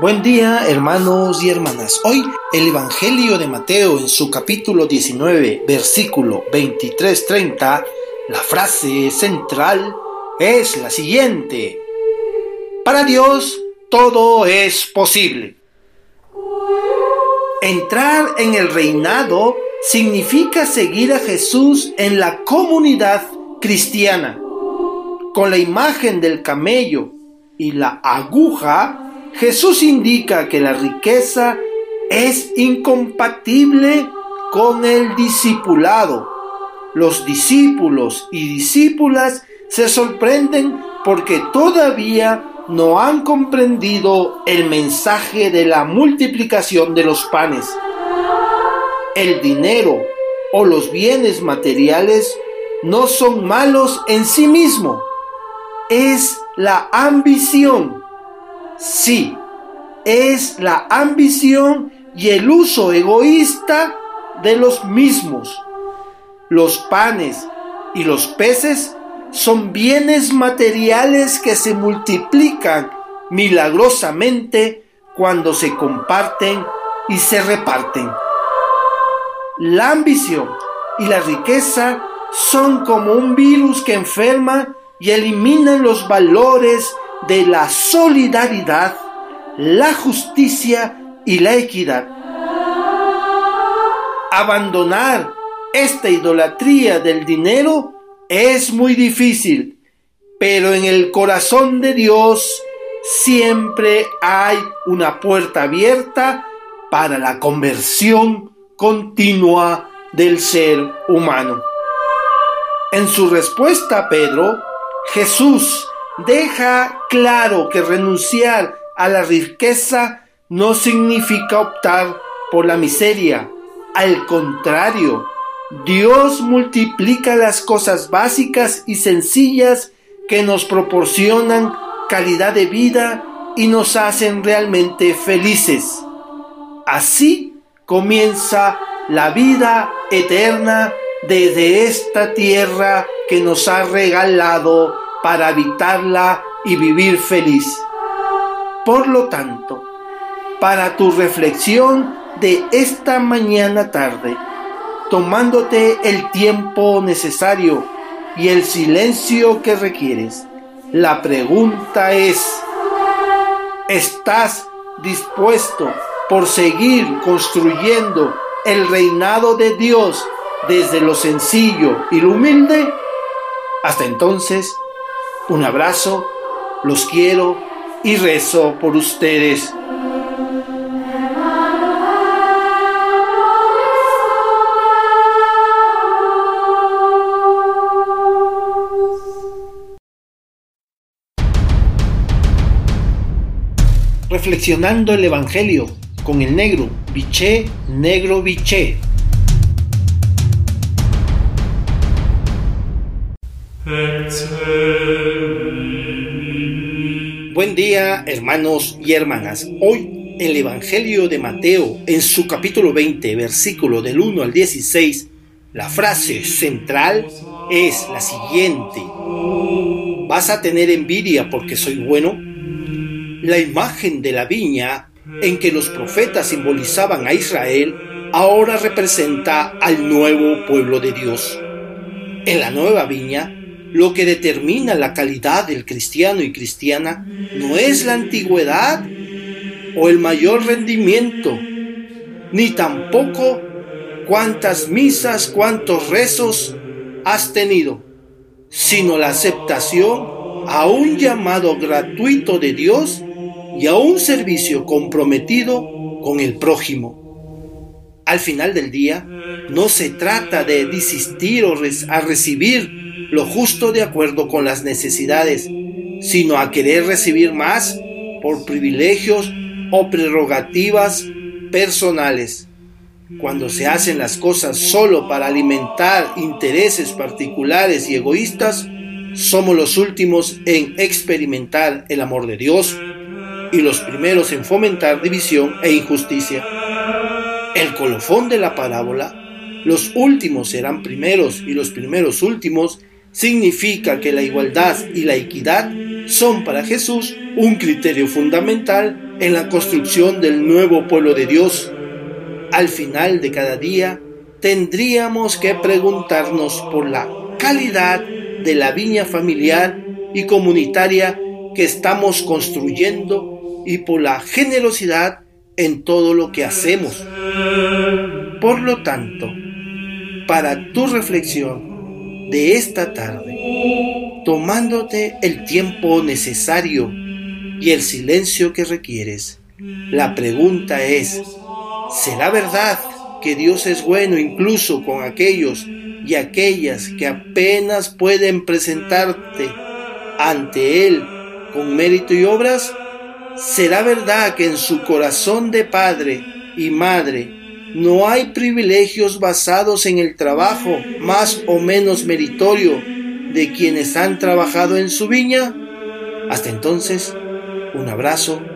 Buen día hermanos y hermanas. Hoy el Evangelio de Mateo en su capítulo 19, versículo 23-30, la frase central es la siguiente. Para Dios todo es posible. Entrar en el reinado significa seguir a Jesús en la comunidad cristiana. Con la imagen del camello y la aguja, Jesús indica que la riqueza es incompatible con el discipulado. Los discípulos y discípulas se sorprenden porque todavía no han comprendido el mensaje de la multiplicación de los panes. El dinero o los bienes materiales no son malos en sí mismo. Es la ambición Sí, es la ambición y el uso egoísta de los mismos. Los panes y los peces son bienes materiales que se multiplican milagrosamente cuando se comparten y se reparten. La ambición y la riqueza son como un virus que enferma y elimina los valores de la solidaridad, la justicia y la equidad. Abandonar esta idolatría del dinero es muy difícil, pero en el corazón de Dios siempre hay una puerta abierta para la conversión continua del ser humano. En su respuesta Pedro, Jesús deja claro que renunciar a la riqueza no significa optar por la miseria. Al contrario, Dios multiplica las cosas básicas y sencillas que nos proporcionan calidad de vida y nos hacen realmente felices. Así comienza la vida eterna desde esta tierra que nos ha regalado para habitarla y vivir feliz. Por lo tanto, para tu reflexión de esta mañana tarde, tomándote el tiempo necesario y el silencio que requieres, la pregunta es, ¿estás dispuesto por seguir construyendo el reinado de Dios desde lo sencillo y lo humilde? Hasta entonces, un abrazo, los quiero y rezo por ustedes. Reflexionando el Evangelio con el negro, biché, negro, biché. Buen día, hermanos y hermanas. Hoy el Evangelio de Mateo, en su capítulo 20, versículo del 1 al 16, la frase central es la siguiente. ¿Vas a tener envidia porque soy bueno? La imagen de la viña en que los profetas simbolizaban a Israel ahora representa al nuevo pueblo de Dios. En la nueva viña, lo que determina la calidad del cristiano y cristiana no es la antigüedad o el mayor rendimiento, ni tampoco cuántas misas, cuántos rezos has tenido, sino la aceptación a un llamado gratuito de Dios y a un servicio comprometido con el prójimo. Al final del día, no se trata de desistir o a recibir lo justo de acuerdo con las necesidades, sino a querer recibir más por privilegios o prerrogativas personales. cuando se hacen las cosas solo para alimentar intereses particulares y egoístas, somos los últimos en experimentar el amor de Dios y los primeros en fomentar división e injusticia. El colofón de la parábola, los últimos serán primeros y los primeros últimos, significa que la igualdad y la equidad son para Jesús un criterio fundamental en la construcción del nuevo pueblo de Dios. Al final de cada día tendríamos que preguntarnos por la calidad de la viña familiar y comunitaria que estamos construyendo y por la generosidad en todo lo que hacemos. Por lo tanto, para tu reflexión de esta tarde, tomándote el tiempo necesario y el silencio que requieres, la pregunta es, ¿será verdad que Dios es bueno incluso con aquellos y aquellas que apenas pueden presentarte ante Él con mérito y obras? ¿Será verdad que en su corazón de padre y madre no hay privilegios basados en el trabajo más o menos meritorio de quienes han trabajado en su viña? Hasta entonces, un abrazo,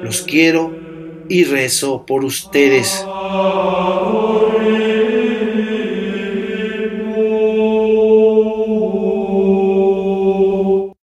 los quiero y rezo por ustedes.